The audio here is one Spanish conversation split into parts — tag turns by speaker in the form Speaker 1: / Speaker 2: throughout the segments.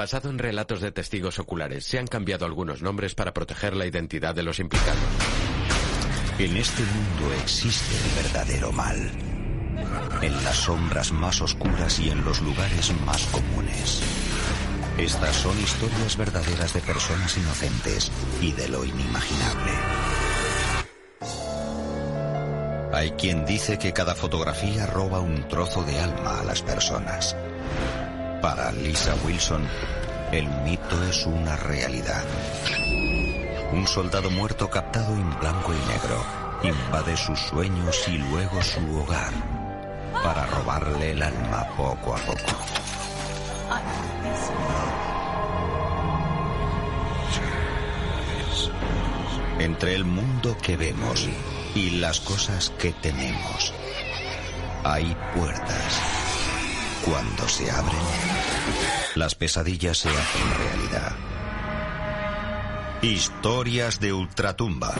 Speaker 1: Basado en relatos de testigos oculares, se han cambiado algunos nombres para proteger la identidad de los implicados.
Speaker 2: En este mundo existe el verdadero mal. En las sombras más oscuras y en los lugares más comunes. Estas son historias verdaderas de personas inocentes y de lo inimaginable. Hay quien dice que cada fotografía roba un trozo de alma a las personas. Para Lisa Wilson, el mito es una realidad. Un soldado muerto captado en blanco y negro invade sus sueños y luego su hogar para robarle el alma poco a poco. Entre el mundo que vemos y las cosas que tenemos, hay puertas. Cuando se abren, las pesadillas se hacen realidad. Historias de ultratumba.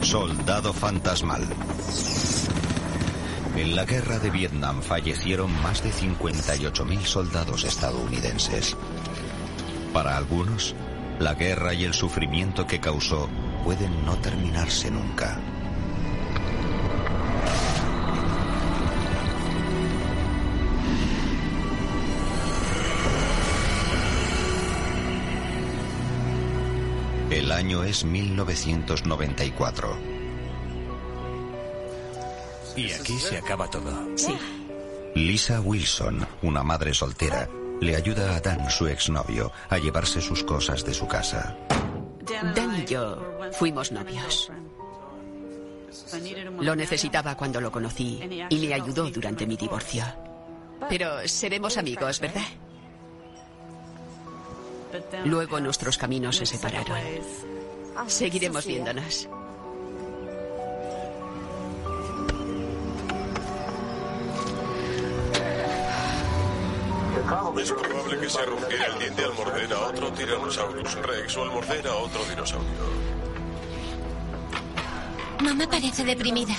Speaker 2: Soldado fantasmal. En la guerra de Vietnam fallecieron más de 58.000 soldados estadounidenses. Para algunos, la guerra y el sufrimiento que causó pueden no terminarse nunca. El año es 1994.
Speaker 3: Y aquí se acaba todo.
Speaker 4: Sí.
Speaker 2: Lisa Wilson, una madre soltera, le ayuda a Dan, su exnovio, a llevarse sus cosas de su casa.
Speaker 4: Dan y yo fuimos novios. Lo necesitaba cuando lo conocí y me ayudó durante mi divorcio. Pero seremos amigos, ¿verdad? Luego nuestros caminos se separaron. Seguiremos viéndonos.
Speaker 5: Es probable que se rompiera el diente al morder a otro Tyrannosaurus Rex o al morder a otro dinosaurio.
Speaker 6: Mamá parece deprimida.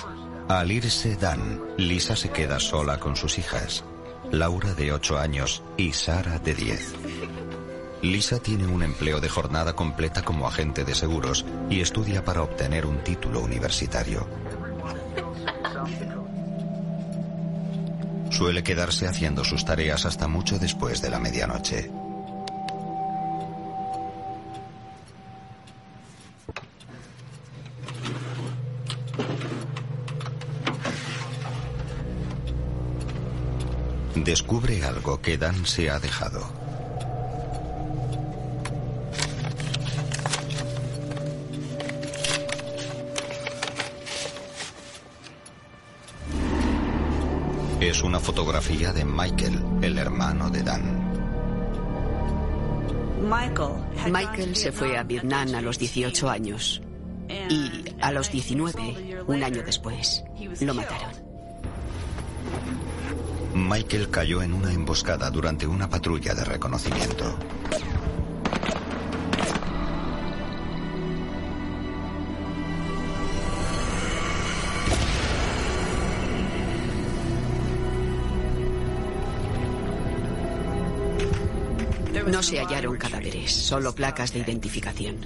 Speaker 2: Al irse Dan, Lisa se queda sola con sus hijas, Laura de 8 años y Sara de 10. Lisa tiene un empleo de jornada completa como agente de seguros y estudia para obtener un título universitario. Suele quedarse haciendo sus tareas hasta mucho después de la medianoche. Descubre algo que Dan se ha dejado. Es una fotografía de Michael, el hermano de Dan.
Speaker 4: Michael se fue a Vietnam a los 18 años y a los 19, un año después, lo mataron.
Speaker 2: Michael cayó en una emboscada durante una patrulla de reconocimiento.
Speaker 4: No se hallaron cadáveres, solo placas de identificación.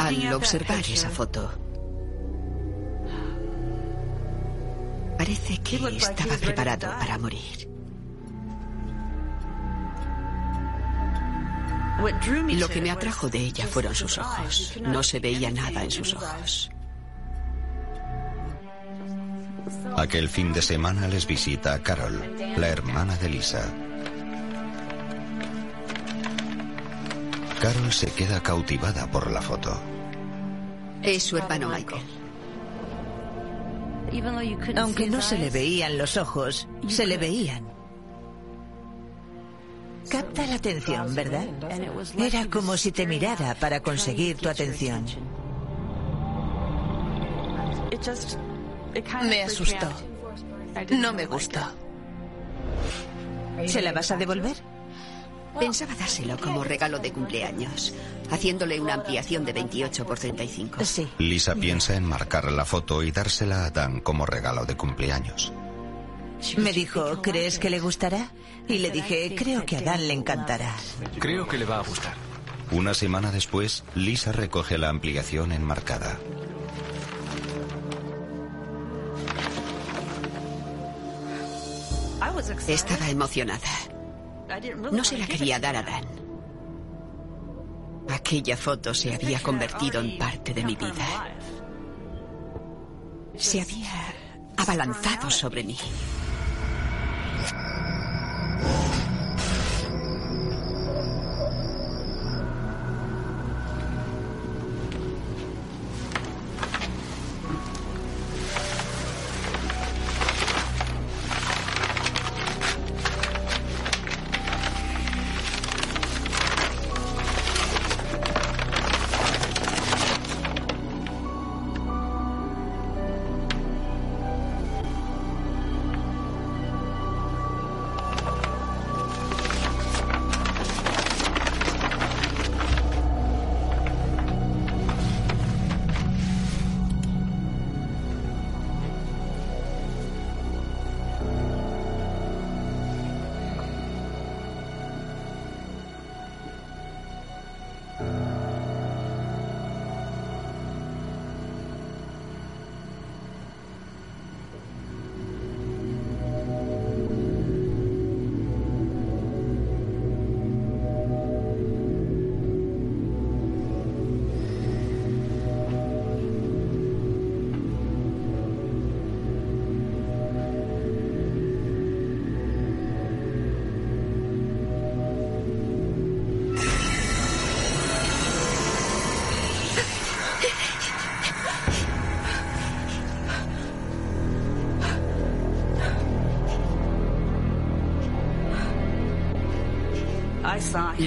Speaker 4: Al observar esa foto, parece que estaba preparado para morir. Lo que me atrajo de ella fueron sus ojos. No se veía nada en sus ojos.
Speaker 2: Aquel fin de semana les visita a Carol, la hermana de Lisa. Carol se queda cautivada por la foto.
Speaker 4: Es su hermano Michael.
Speaker 7: Aunque no se le veían los ojos, se le veían. Capta la atención, ¿verdad? Era como si te mirara para conseguir tu atención.
Speaker 8: Me asustó. No me gustó.
Speaker 7: ¿Se la vas a devolver?
Speaker 4: Pensaba dárselo como regalo de cumpleaños, haciéndole una ampliación de 28 por 35.
Speaker 7: Sí.
Speaker 2: Lisa piensa en marcar la foto y dársela a Dan como regalo de cumpleaños.
Speaker 7: Me dijo, ¿crees que le gustará? Y le dije, creo que a Dan le encantará.
Speaker 3: Creo que le va a gustar.
Speaker 2: Una semana después, Lisa recoge la ampliación enmarcada.
Speaker 4: Estaba emocionada. No se la quería dar a Dan. Aquella foto se había convertido en parte de mi vida. Se había abalanzado sobre mí.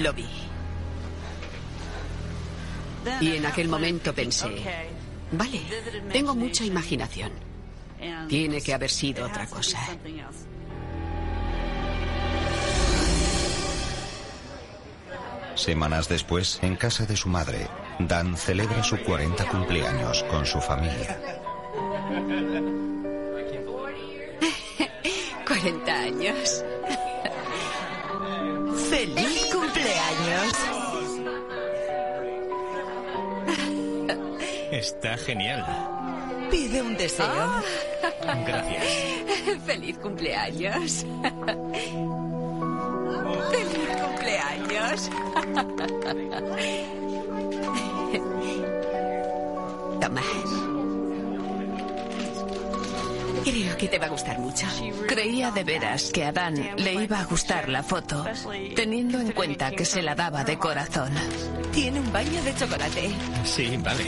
Speaker 4: Lo vi. Y en aquel momento pensé, vale, tengo mucha imaginación. Tiene que haber sido otra cosa.
Speaker 2: Semanas después, en casa de su madre, Dan celebra su 40 cumpleaños con su familia.
Speaker 4: 40 años.
Speaker 7: ¡Feliz
Speaker 3: Está genial.
Speaker 7: Pide un deseo.
Speaker 3: Gracias.
Speaker 4: Feliz cumpleaños. Feliz cumpleaños. Que te va a gustar mucho.
Speaker 8: Creía de veras que a Dan le iba a gustar la foto, teniendo en cuenta que se la daba de corazón.
Speaker 4: Tiene un baño de chocolate.
Speaker 3: Sí, vale.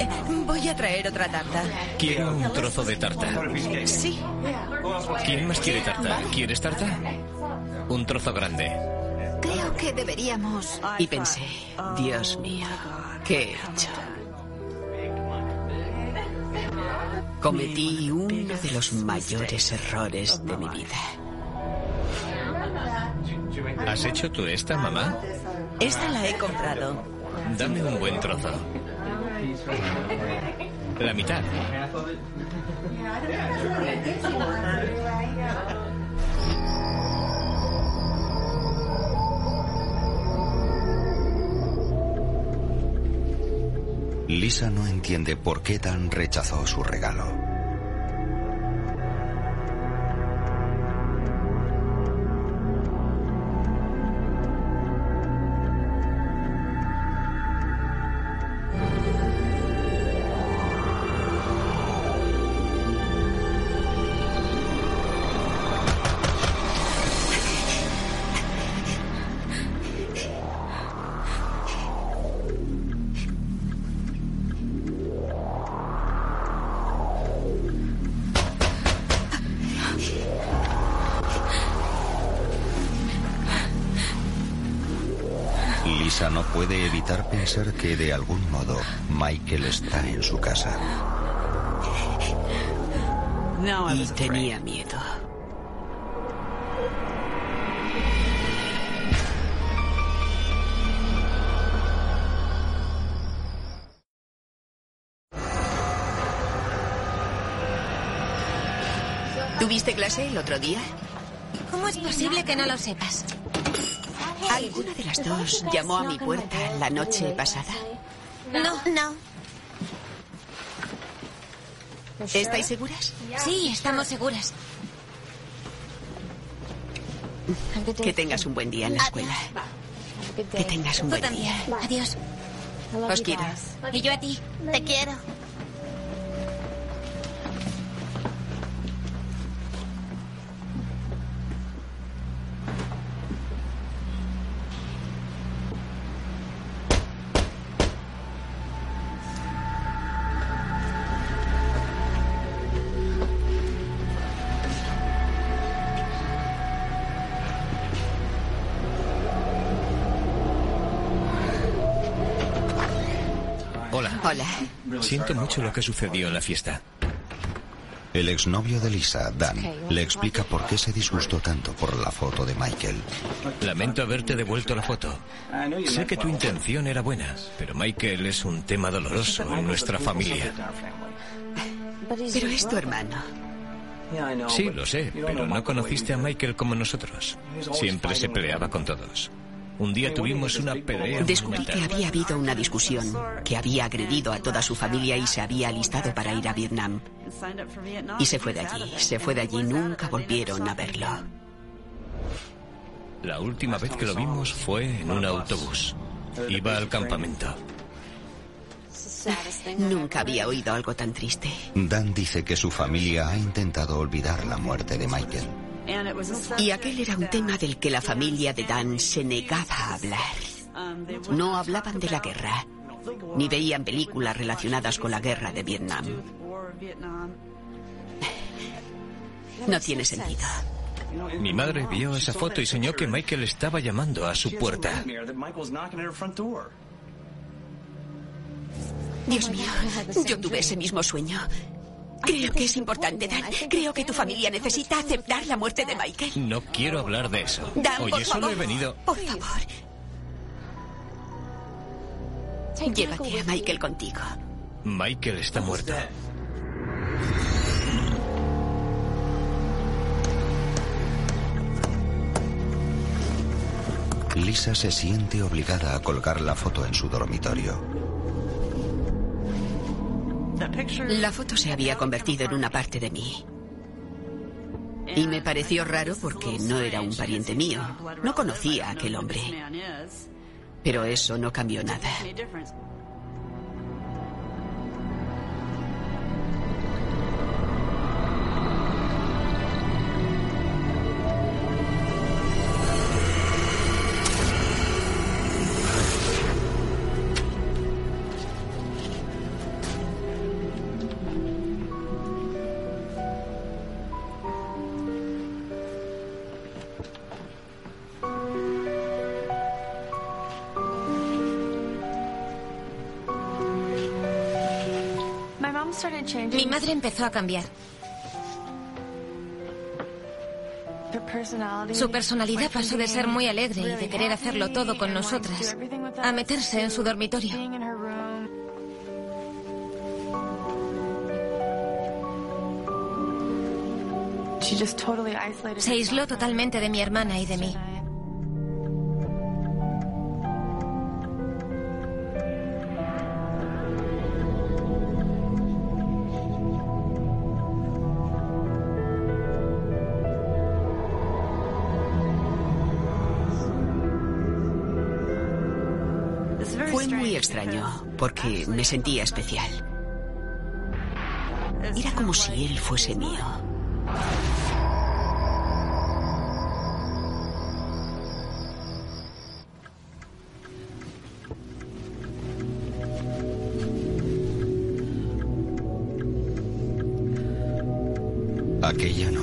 Speaker 4: Eh, Voy a traer otra tarta.
Speaker 3: Quiero un trozo de tarta.
Speaker 4: Sí.
Speaker 3: ¿Quién más quiere tarta? ¿Quieres tarta? Un trozo grande.
Speaker 6: Creo que deberíamos.
Speaker 4: Y pensé, Dios mío, ¿qué he hecho? Cometí uno de los mayores errores de mi vida.
Speaker 3: ¿Has hecho tú esta, mamá?
Speaker 7: Esta la he comprado.
Speaker 3: Dame un buen trozo. La mitad.
Speaker 2: Lisa no entiende por qué Dan rechazó su regalo. Lisa no puede evitar pensar que de algún modo Michael está en su casa.
Speaker 4: Y tenía miedo. ¿Tuviste clase el otro día?
Speaker 9: ¿Cómo es posible que no lo sepas?
Speaker 4: ¿Alguna de las dos llamó a mi puerta la noche pasada?
Speaker 9: No. No.
Speaker 4: ¿Estáis seguras?
Speaker 9: Sí, estamos seguras.
Speaker 4: Que tengas un buen día en la escuela. Que tengas un buen día.
Speaker 9: Adiós.
Speaker 4: Os quiero.
Speaker 9: Y yo a ti. Te quiero.
Speaker 3: Hola. Siento mucho lo que sucedió en la fiesta.
Speaker 2: El exnovio de Lisa, Dan, le explica por qué se disgustó tanto por la foto de Michael.
Speaker 3: Lamento haberte devuelto la foto. Sé que tu intención era buena, pero Michael es un tema doloroso en nuestra familia.
Speaker 4: Pero es tu hermano.
Speaker 3: Sí, lo sé, pero no conociste a Michael como nosotros. Siempre se peleaba con todos. Un día tuvimos una pelea.
Speaker 4: Descubrí que había habido una discusión, que había agredido a toda su familia y se había alistado para ir a Vietnam. Y se fue de allí, se fue de allí, nunca volvieron a verlo.
Speaker 3: La última vez que lo vimos fue en un autobús. Iba al campamento.
Speaker 4: Nunca había oído algo tan triste.
Speaker 2: Dan dice que su familia ha intentado olvidar la muerte de Michael.
Speaker 4: Y aquel era un tema del que la familia de Dan se negaba a hablar. No hablaban de la guerra, ni veían películas relacionadas con la guerra de Vietnam. No tiene sentido.
Speaker 3: Mi madre vio esa foto y soñó que Michael estaba llamando a su puerta.
Speaker 4: Dios mío, yo tuve ese mismo sueño. Creo que es importante, Dan. Creo que tu familia necesita aceptar la muerte de Michael.
Speaker 3: No quiero hablar de eso.
Speaker 4: Dan, por
Speaker 3: Oye, solo
Speaker 4: favor.
Speaker 3: he venido.
Speaker 4: Por favor. Llévate a Michael contigo.
Speaker 3: Michael está muerto.
Speaker 2: Lisa se siente obligada a colgar la foto en su dormitorio.
Speaker 4: La foto se había convertido en una parte de mí. Y me pareció raro porque no era un pariente mío. No conocía a aquel hombre. Pero eso no cambió nada.
Speaker 9: Empezó a cambiar. Su personalidad pasó de ser muy alegre y de querer hacerlo todo con nosotras a meterse en su dormitorio. Se aisló totalmente de mi hermana y de mí.
Speaker 4: Porque me sentía especial. Era como si él fuese mío.
Speaker 2: Aquella noche,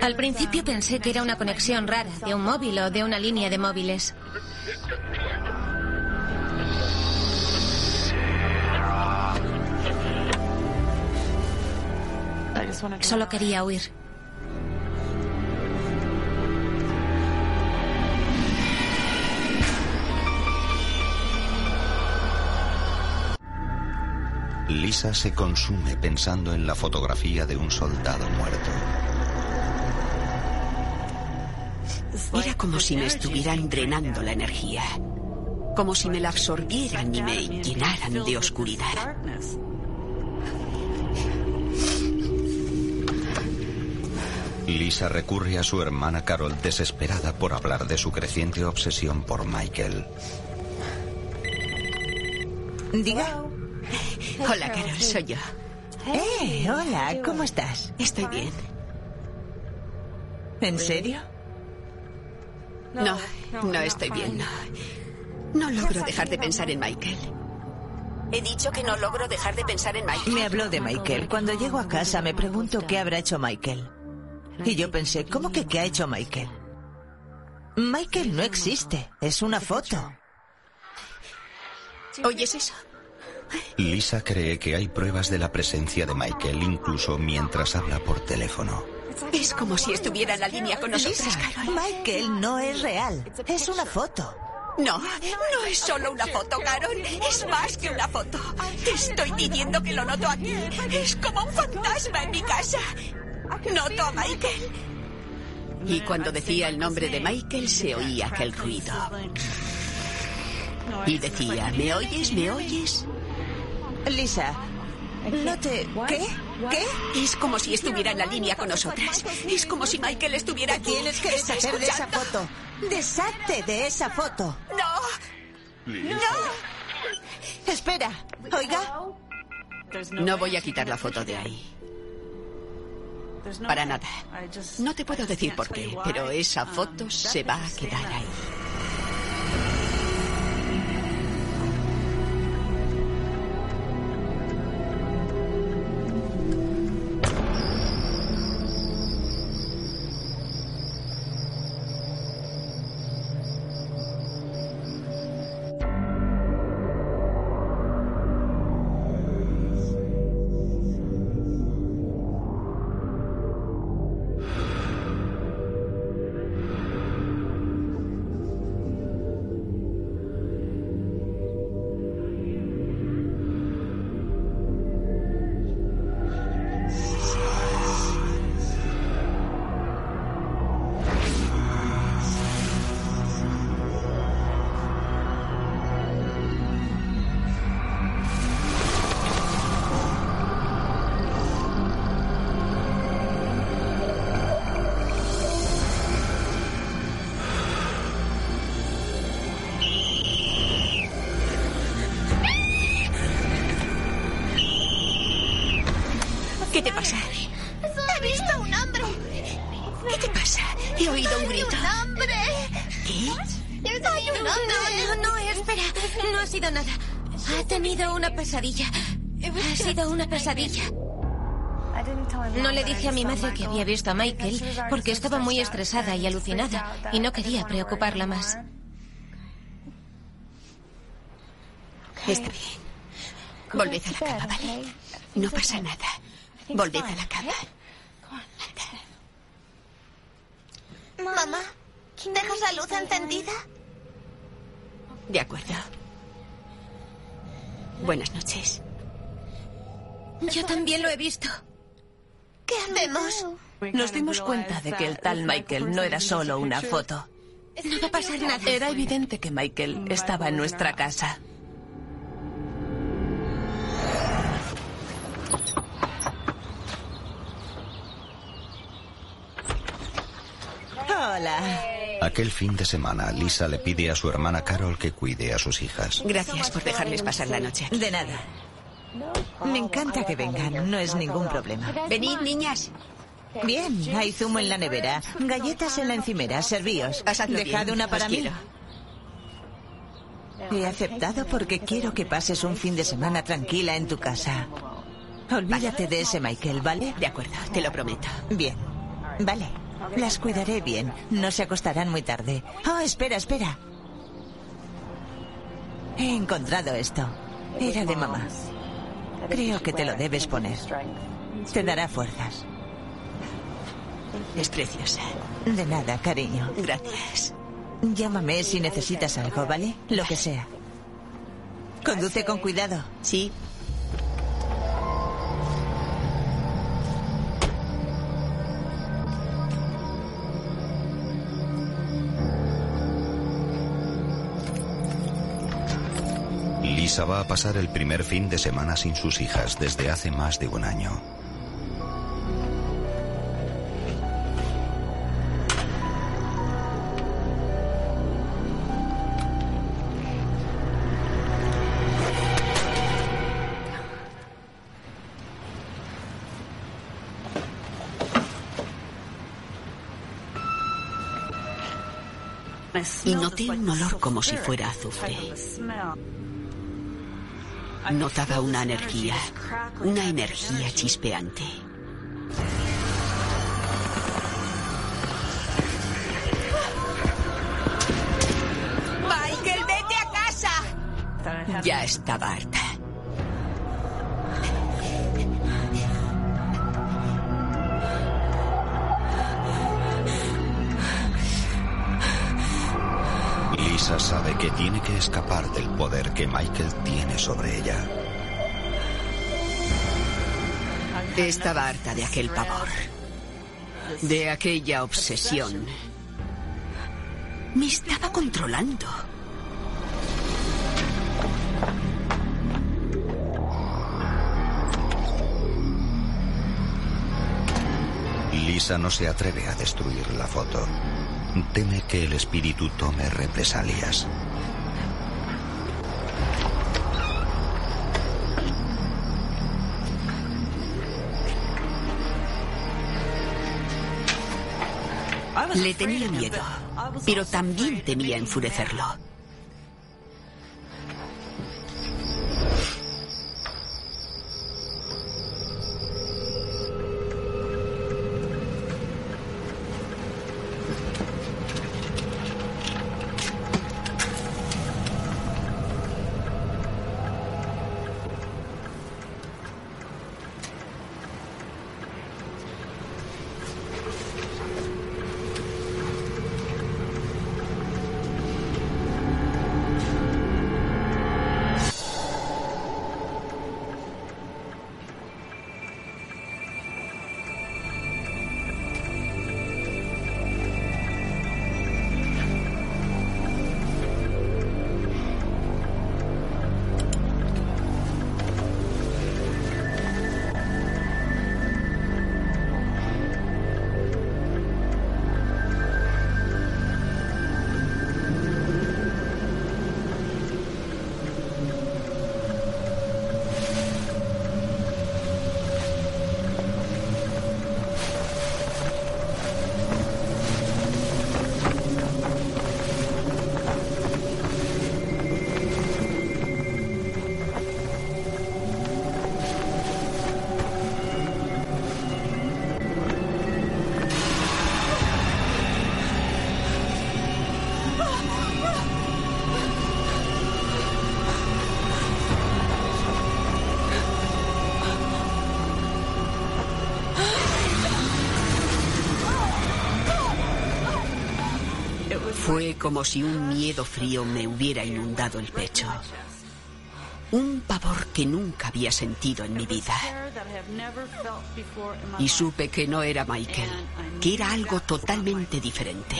Speaker 9: Al principio pensé que era una conexión rara, de un móvil o de una línea de móviles. Solo quería huir.
Speaker 2: Lisa se consume pensando en la fotografía de un soldado muerto.
Speaker 4: Era como si me estuvieran drenando la energía. Como si me la absorbieran y me llenaran de oscuridad.
Speaker 2: Lisa recurre a su hermana Carol desesperada por hablar de su creciente obsesión por Michael.
Speaker 7: Diga.
Speaker 4: Hola, Carol, soy yo.
Speaker 7: Eh, hola, ¿cómo estás?
Speaker 4: Estoy bien.
Speaker 7: ¿En serio?
Speaker 4: No, no estoy bien, no. No logro dejar de pensar en Michael. He dicho que no logro dejar de pensar en Michael.
Speaker 7: Me habló de Michael. Cuando llego a casa me pregunto qué habrá hecho Michael. Y yo pensé, ¿cómo que qué ha hecho Michael? Michael no existe, es una foto.
Speaker 4: ¿Oyes eso?
Speaker 2: Lisa cree que hay pruebas de la presencia de Michael incluso mientras habla por teléfono.
Speaker 4: Es como si estuviera en la línea con nosotras, Carol.
Speaker 7: Michael no es real, es una foto.
Speaker 4: No, no es solo una foto, Carol. Es más que una foto. Te estoy diciendo que lo noto aquí. Es como un fantasma en mi casa. Noto a Michael. Y cuando decía el nombre de Michael se oía aquel ruido. Y decía, ¿me oyes? ¿Me oyes?
Speaker 7: Lisa, no te... ¿Qué? ¿Qué?
Speaker 4: Es como si estuviera en la línea con nosotras. Es como si Michael estuviera aquí.
Speaker 7: Tienes que
Speaker 4: ¿Está
Speaker 7: deshacer de esa foto. Deshazte de esa foto.
Speaker 4: ¡No! ¡No!
Speaker 7: Espera, oiga.
Speaker 4: No voy a quitar la foto de ahí. Para nada. No te puedo decir por qué, pero esa foto se va a quedar ahí.
Speaker 9: Pesadilla. Ha sido una pesadilla. No le dije a mi madre que había visto a Michael porque estaba muy estresada y alucinada y no quería preocuparla más.
Speaker 4: Está bien. Volved a la cama, ¿vale? No pasa nada. Volved a la cama.
Speaker 6: Mamá, ¿dejas la luz encendida?
Speaker 4: De acuerdo. Buenas noches.
Speaker 9: Yo también lo he visto.
Speaker 6: ¿Qué hacemos?
Speaker 8: Nos dimos cuenta de que el tal Michael no era solo una foto.
Speaker 9: No va a pasar nada.
Speaker 8: Era evidente que Michael estaba en nuestra casa.
Speaker 7: Hola.
Speaker 2: Aquel fin de semana, Lisa le pide a su hermana Carol que cuide a sus hijas.
Speaker 4: Gracias por dejarles pasar la noche.
Speaker 7: De nada. Me encanta que vengan, no es ningún problema.
Speaker 4: Venid, niñas.
Speaker 7: Bien, hay zumo en la nevera, galletas en la encimera, servíos. Dejad una para mí. He aceptado porque quiero que pases un fin de semana tranquila en tu casa. Olvídate de ese Michael, ¿vale?
Speaker 4: De acuerdo, te lo prometo.
Speaker 7: Bien. Vale. Las cuidaré bien. No se acostarán muy tarde. Oh, espera, espera. He encontrado esto. Era de mamá. Creo que te lo debes poner. Te dará fuerzas.
Speaker 4: Es preciosa.
Speaker 7: De nada, cariño.
Speaker 4: Gracias.
Speaker 7: Llámame si necesitas algo, ¿vale? Lo que sea. Conduce con cuidado.
Speaker 4: Sí.
Speaker 2: Lisa va a pasar el primer fin de semana sin sus hijas desde hace más de un año.
Speaker 4: Y noté un olor como si fuera azufre. Notaba una energía, una energía chispeante.
Speaker 7: Michael, vete a casa.
Speaker 4: Ya estaba harta.
Speaker 2: Tiene que escapar del poder que Michael tiene sobre ella.
Speaker 4: Estaba harta de aquel pavor, de aquella obsesión. Me estaba controlando.
Speaker 2: Lisa no se atreve a destruir la foto. Teme que el espíritu tome represalias.
Speaker 4: Le tenía miedo, pero también temía enfurecerlo. Como si un miedo frío me hubiera inundado el pecho. Un pavor que nunca había sentido en mi vida. Y supe que no era Michael, que era algo totalmente diferente.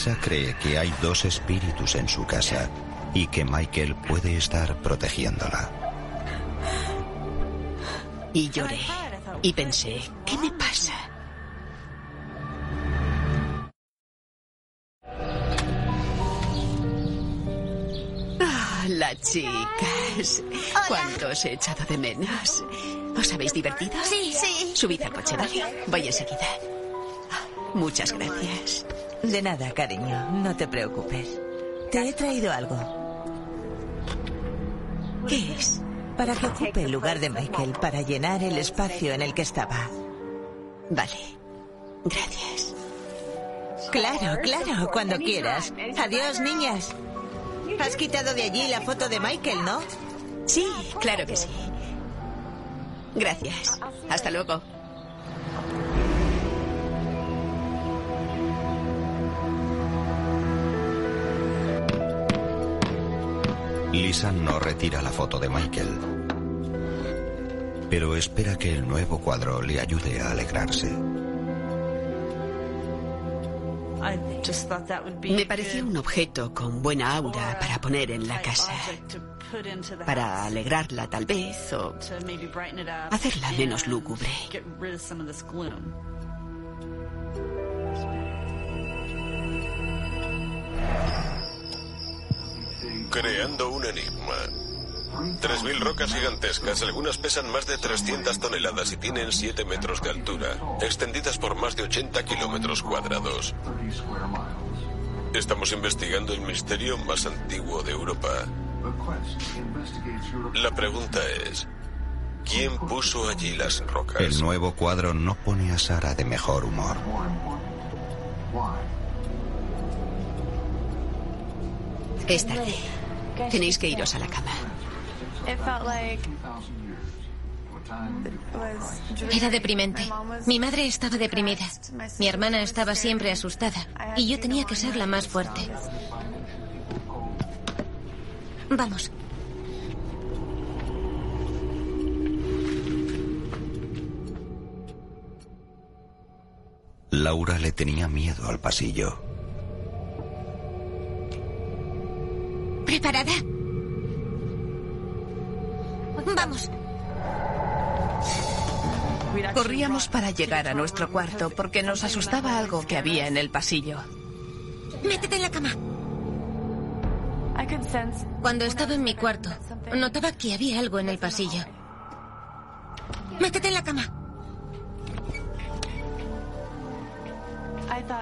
Speaker 2: Lisa cree que hay dos espíritus en su casa y que Michael puede estar protegiéndola.
Speaker 4: Y lloré. Y pensé, ¿qué me pasa? Ah, las chicas. ¿Cuánto os he echado de menos? ¿Os habéis divertido?
Speaker 6: Sí, sí.
Speaker 4: Subid al coche, ¿vale? Voy enseguida. Muchas gracias.
Speaker 7: De nada, cariño. No te preocupes. Te he traído algo.
Speaker 4: ¿Qué es?
Speaker 7: Para que ocupe el lugar de Michael, para llenar el espacio en el que estaba.
Speaker 4: Vale. Gracias.
Speaker 7: Claro, claro, cuando quieras. Adiós, niñas. Has quitado de allí la foto de Michael, ¿no?
Speaker 4: Sí, claro que sí. Gracias. Hasta luego.
Speaker 2: Lisa no retira la foto de Michael, pero espera que el nuevo cuadro le ayude a alegrarse.
Speaker 4: Me pareció un objeto con buena aura para poner en la casa. Para alegrarla tal vez o hacerla menos lúgubre.
Speaker 5: Creando un enigma. 3.000 rocas gigantescas, algunas pesan más de 300 toneladas y tienen 7 metros de altura, extendidas por más de 80 kilómetros cuadrados. Estamos investigando el misterio más antiguo de Europa. La pregunta es, ¿quién puso allí las rocas?
Speaker 2: El nuevo cuadro no pone a Sara de mejor humor.
Speaker 4: Es tarde. Tenéis que iros a la cama.
Speaker 9: Era deprimente. Mi madre estaba deprimida. Mi hermana estaba siempre asustada. Y yo tenía que ser la más fuerte. Vamos.
Speaker 2: Laura le tenía miedo al pasillo.
Speaker 9: ¿Preparada? Vamos.
Speaker 8: Corríamos para llegar a nuestro cuarto porque nos asustaba algo que había en el pasillo.
Speaker 9: Métete en la cama. Cuando estaba en mi cuarto, notaba que había algo en el pasillo. Métete en la cama.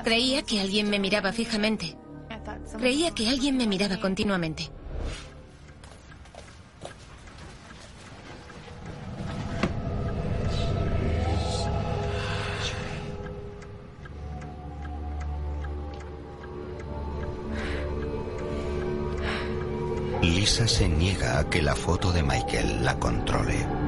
Speaker 9: Creía que alguien me miraba fijamente. Creía que alguien me miraba continuamente.
Speaker 2: Lisa se niega a que la foto de Michael la controle.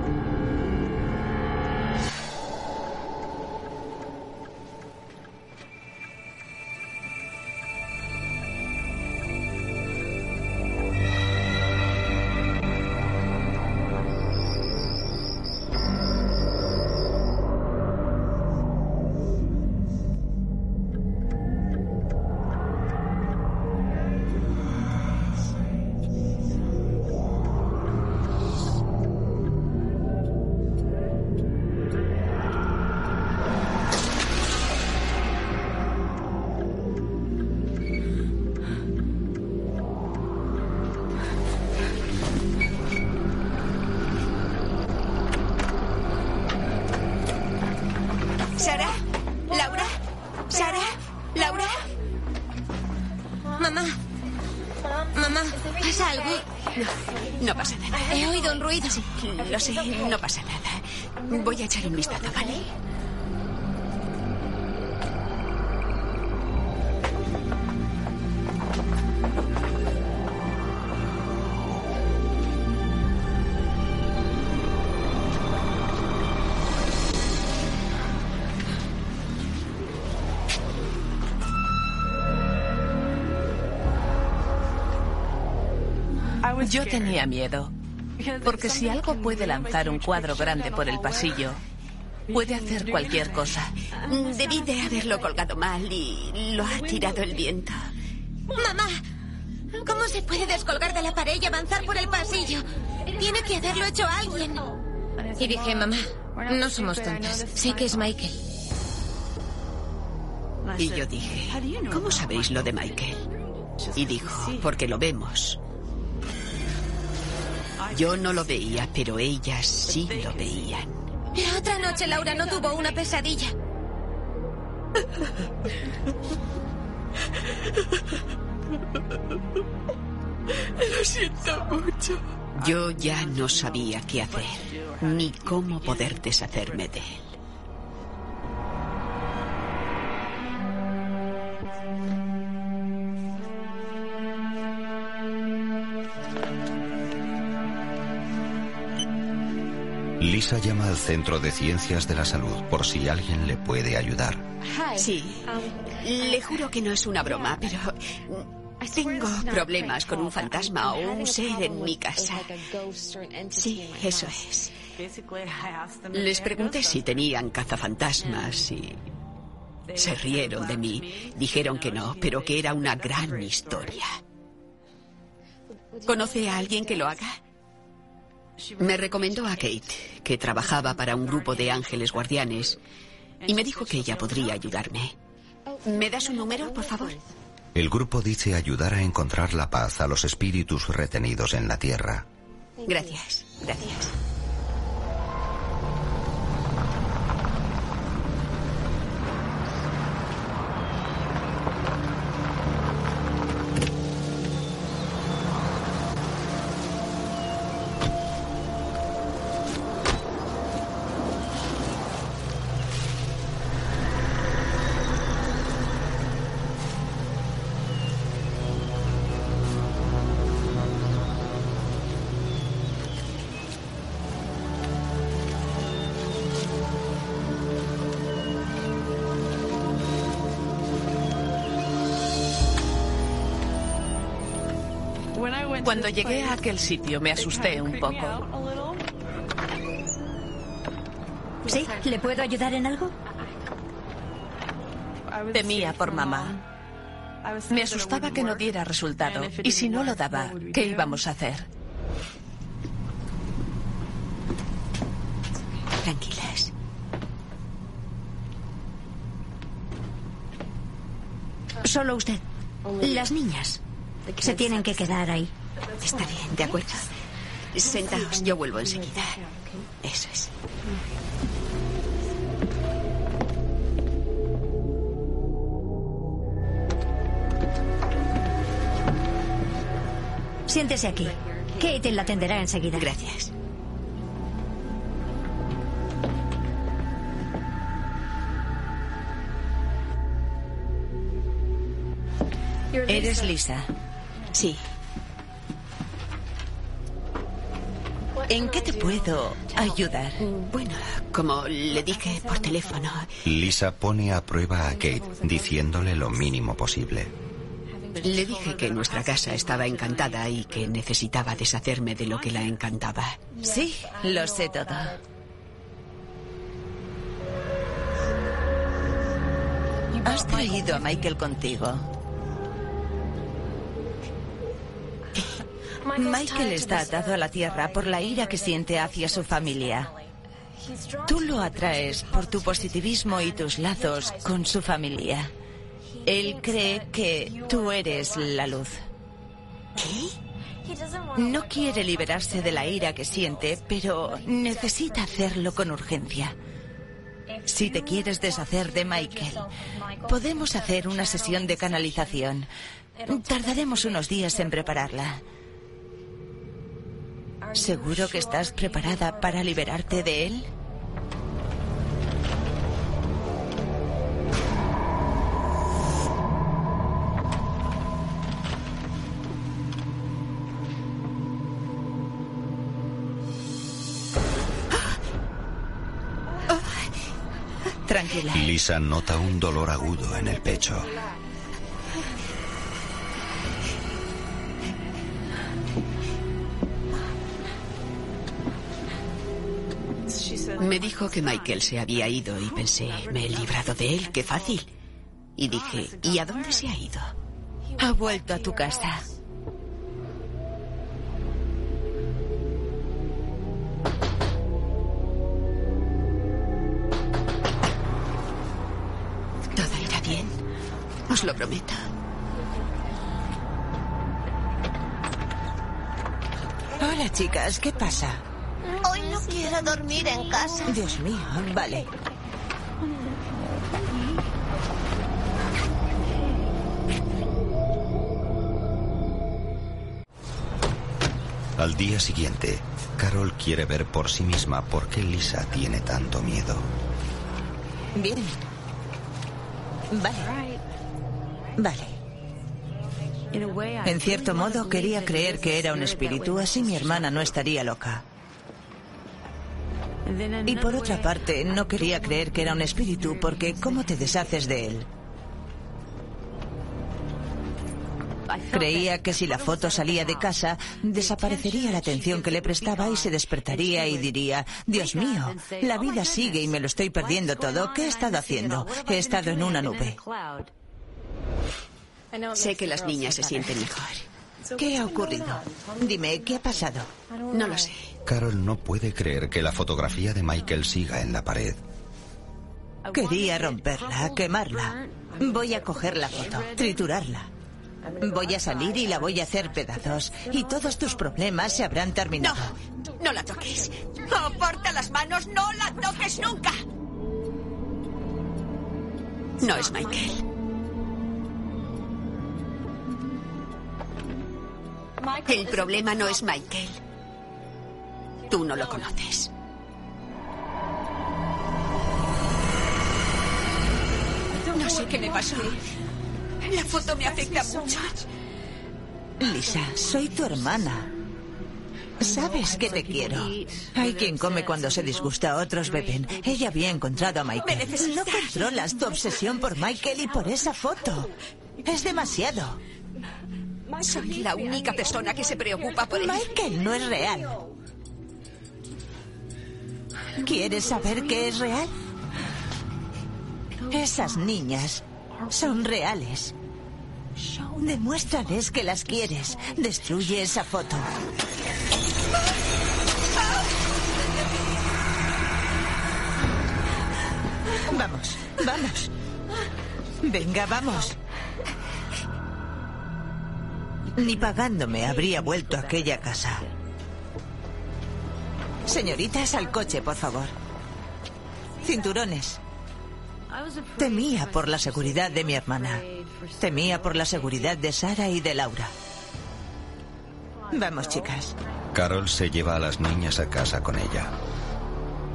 Speaker 4: Lo sé, no pasa nada. Voy a echar un vistazo, ¿vale?
Speaker 8: Yo tenía miedo. Porque si algo puede lanzar un cuadro grande por el pasillo,
Speaker 7: Puede hacer cualquier cosa.
Speaker 4: Debí de haberlo colgado mal y lo ha tirado el viento.
Speaker 9: ¡Mamá! ¿Cómo se puede descolgar de la pared y avanzar por el pasillo? Tiene que haberlo hecho alguien. Y dije, mamá, no somos tontas. Sé que es Michael.
Speaker 4: Y yo dije, ¿cómo sabéis lo de Michael? Y dijo, porque lo vemos. Yo no lo veía, pero ellas sí lo veían.
Speaker 9: La otra noche Laura no tuvo una pesadilla.
Speaker 4: Lo siento mucho. Yo ya no sabía qué hacer, ni cómo poder deshacerme de él.
Speaker 2: Lisa llama al Centro de Ciencias de la Salud por si alguien le puede ayudar.
Speaker 4: Sí, le juro que no es una broma, pero tengo problemas con un fantasma o un ser en mi casa. Sí, eso es. Les pregunté si tenían cazafantasmas y se rieron de mí. Dijeron que no, pero que era una gran historia. ¿Conoce a alguien que lo haga? Me recomendó a Kate, que trabajaba para un grupo de ángeles guardianes, y me dijo que ella podría ayudarme. ¿Me da su número, por favor?
Speaker 2: El grupo dice ayudar a encontrar la paz a los espíritus retenidos en la tierra.
Speaker 4: Gracias, gracias.
Speaker 7: Cuando llegué a aquel sitio me asusté un poco.
Speaker 10: ¿Sí? ¿Le puedo ayudar en algo?
Speaker 7: Temía por mamá. Me asustaba que no diera resultado. Y si no lo daba, ¿qué íbamos a hacer?
Speaker 4: Tranquilas.
Speaker 10: Solo usted. Las niñas se tienen que quedar ahí.
Speaker 4: Está bien, de acuerdo. Sentaos, yo vuelvo enseguida. Eso es.
Speaker 10: Siéntese aquí. Kate la atenderá enseguida.
Speaker 4: Gracias.
Speaker 7: Eres Lisa.
Speaker 4: Sí.
Speaker 7: ¿En qué te puedo ayudar?
Speaker 4: Bueno, como le dije por teléfono.
Speaker 2: Lisa pone a prueba a Kate, diciéndole lo mínimo posible.
Speaker 4: Le dije que nuestra casa estaba encantada y que necesitaba deshacerme de lo que la encantaba.
Speaker 7: Sí, lo sé todo. Has traído a Michael contigo. Michael está atado a la tierra por la ira que siente hacia su familia. Tú lo atraes por tu positivismo y tus lazos con su familia. Él cree que tú eres la luz.
Speaker 4: ¿Qué?
Speaker 7: No quiere liberarse de la ira que siente, pero necesita hacerlo con urgencia. Si te quieres deshacer de Michael, podemos hacer una sesión de canalización. Tardaremos unos días en prepararla. ¿Seguro que estás preparada para liberarte de él?
Speaker 2: Lisa nota un dolor agudo en el pecho.
Speaker 4: Me dijo que Michael se había ido y pensé, me he librado de él, qué fácil. Y dije, ¿y a dónde se ha ido?
Speaker 8: Ha vuelto a tu casa.
Speaker 4: Todo irá bien. Os lo prometo.
Speaker 7: Hola, chicas, ¿qué pasa?
Speaker 6: Quiero dormir en casa.
Speaker 7: Dios mío, vale.
Speaker 2: Al día siguiente, Carol quiere ver por sí misma por qué Lisa tiene tanto miedo.
Speaker 7: Bien. Vale. Vale. En cierto modo quería creer que era un espíritu, así mi hermana no estaría loca. Y por otra parte, no quería creer que era un espíritu, porque ¿cómo te deshaces de él? Creía que si la foto salía de casa, desaparecería la atención que le prestaba y se despertaría y diría, Dios mío, la vida sigue y me lo estoy perdiendo todo. ¿Qué he estado haciendo? He estado en una nube.
Speaker 4: Sé que las niñas se sienten mejor.
Speaker 7: ¿Qué ha ocurrido? Dime, ¿qué ha pasado?
Speaker 4: No lo sé.
Speaker 2: Carol no puede creer que la fotografía de Michael siga en la pared.
Speaker 7: Quería romperla, quemarla. Voy a coger la foto, triturarla. Voy a salir y la voy a hacer pedazos. Y todos tus problemas se habrán terminado.
Speaker 4: No, no la toques. Aparta las manos, no la toques nunca. No es Michael. El problema no es Michael. Tú no lo conoces. No sé qué me pasó. La foto me afecta mucho.
Speaker 7: Lisa, soy tu hermana. Sabes que te quiero. Hay quien come cuando se disgusta, otros beben. Ella había encontrado a Michael. No controlas tu obsesión por Michael y por esa foto. Es demasiado.
Speaker 4: Soy la única persona que se preocupa por él.
Speaker 7: Michael no es real. ¿Quieres saber qué es real? Esas niñas son reales. Demuéstrales que las quieres. Destruye esa foto. Vamos, vamos. Venga, vamos. Ni pagándome habría vuelto a aquella casa. Señoritas, al coche, por favor. Cinturones. Temía por la seguridad de mi hermana. Temía por la seguridad de Sara y de Laura. Vamos, chicas.
Speaker 2: Carol se lleva a las niñas a casa con ella.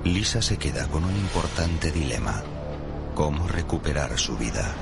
Speaker 2: Lisa se queda con un importante dilema. ¿Cómo recuperar su vida?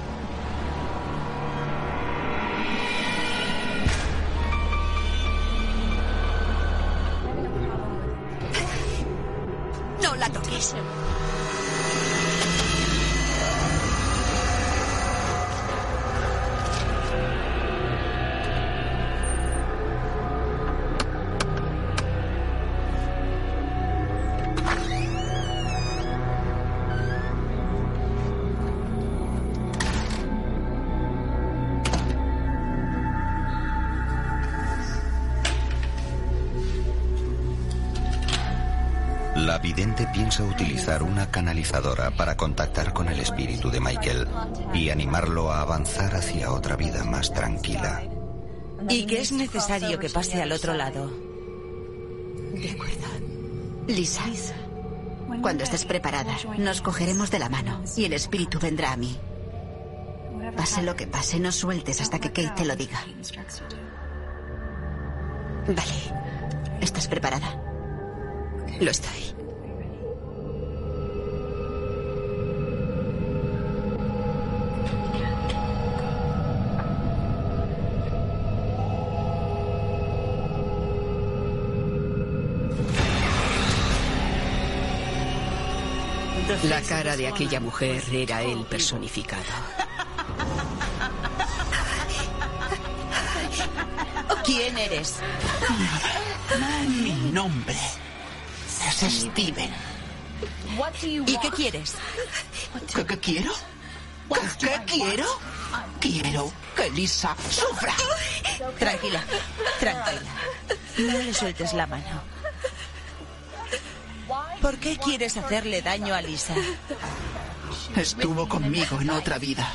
Speaker 2: Piensa utilizar una canalizadora para contactar con el espíritu de Michael y animarlo a avanzar hacia otra vida más tranquila.
Speaker 8: Y que es necesario que pase al otro lado.
Speaker 4: De acuerdo. Lisa, cuando estés preparada, nos cogeremos de la mano y el espíritu vendrá a mí. Pase lo que pase, no sueltes hasta que Kate te lo diga. Vale. ¿Estás preparada? Lo estoy. La cara de aquella mujer era él personificado.
Speaker 8: ¿Quién eres?
Speaker 11: Mi nombre es Steven.
Speaker 7: ¿Y qué quieres?
Speaker 11: ¿Qué, qué quiero? ¿Qué, qué quiero? Quiero que Lisa sufra.
Speaker 7: Tranquila, tranquila. No le sueltes la mano. ¿Por qué quieres hacerle daño a Lisa?
Speaker 11: Estuvo conmigo en otra vida.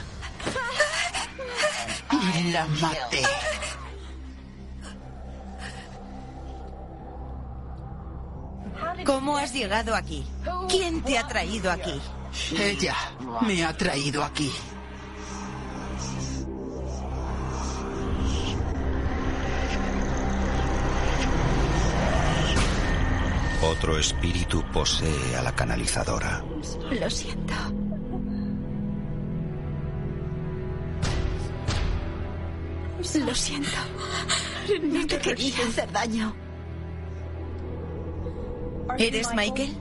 Speaker 11: Y la maté.
Speaker 7: ¿Cómo has llegado aquí? ¿Quién te ha traído aquí?
Speaker 11: Ella me ha traído aquí.
Speaker 2: Otro espíritu posee a la canalizadora.
Speaker 4: Lo siento. Lo siento. No te quería hacer daño.
Speaker 7: ¿Eres Michael?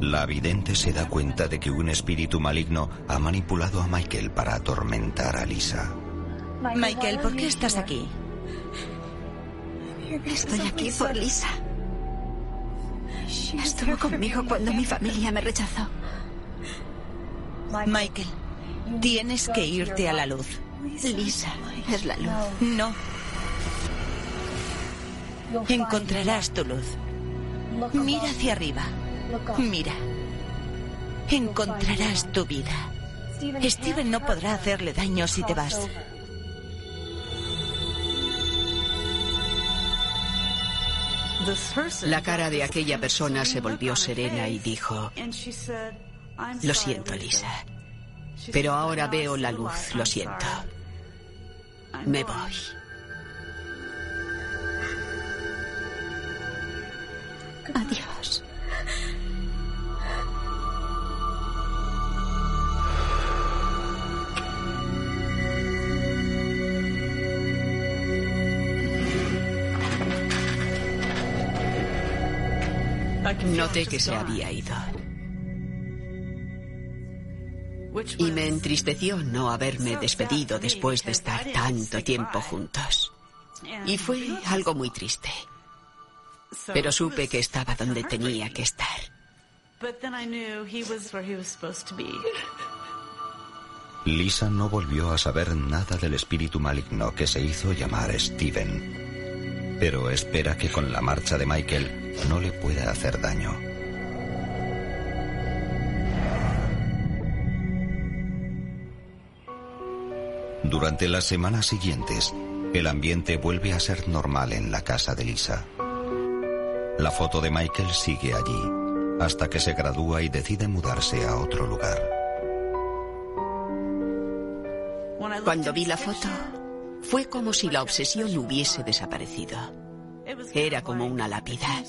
Speaker 2: La vidente se da cuenta de que un espíritu maligno ha manipulado a Michael para atormentar a Lisa.
Speaker 7: Michael, ¿por qué estás aquí?
Speaker 4: Estoy aquí por Lisa. Estuvo conmigo cuando mi familia me rechazó.
Speaker 7: Michael, tienes que irte a la luz.
Speaker 4: Lisa es la luz.
Speaker 7: No. Encontrarás tu luz. Mira hacia arriba. Mira. Encontrarás tu vida. Steven no podrá hacerle daño si te vas.
Speaker 12: La cara de aquella persona se volvió serena y dijo, lo siento, Lisa, pero ahora veo la luz, lo siento. Me voy.
Speaker 4: Adiós.
Speaker 12: Noté que se había ido. Y me entristeció no haberme despedido después de estar tanto tiempo juntos. Y fue algo muy triste. Pero supe que estaba donde tenía que estar.
Speaker 2: Lisa no volvió a saber nada del espíritu maligno que se hizo llamar Steven. Pero espera que con la marcha de Michael no le pueda hacer daño. Durante las semanas siguientes, el ambiente vuelve a ser normal en la casa de Lisa. La foto de Michael sigue allí, hasta que se gradúa y decide mudarse a otro lugar.
Speaker 12: Cuando vi la foto, fue como si la obsesión hubiese desaparecido. Era como una lápida.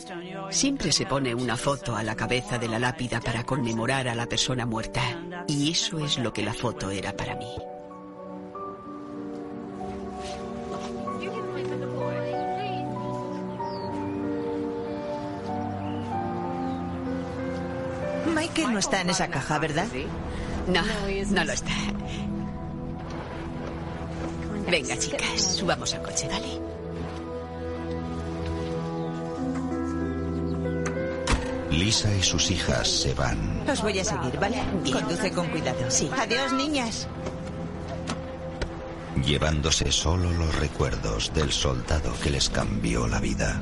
Speaker 12: Siempre se pone una foto a la cabeza de la lápida para conmemorar a la persona muerta. Y eso es lo que la foto era para mí.
Speaker 7: Michael no está en esa caja, ¿verdad?
Speaker 12: No, no lo está. Venga, chicas, subamos al coche, dale.
Speaker 2: Lisa y sus hijas se van.
Speaker 7: Os voy a seguir, ¿vale? Conduce con cuidado. Sí. Adiós, niñas.
Speaker 2: Llevándose solo los recuerdos del soldado que les cambió la vida.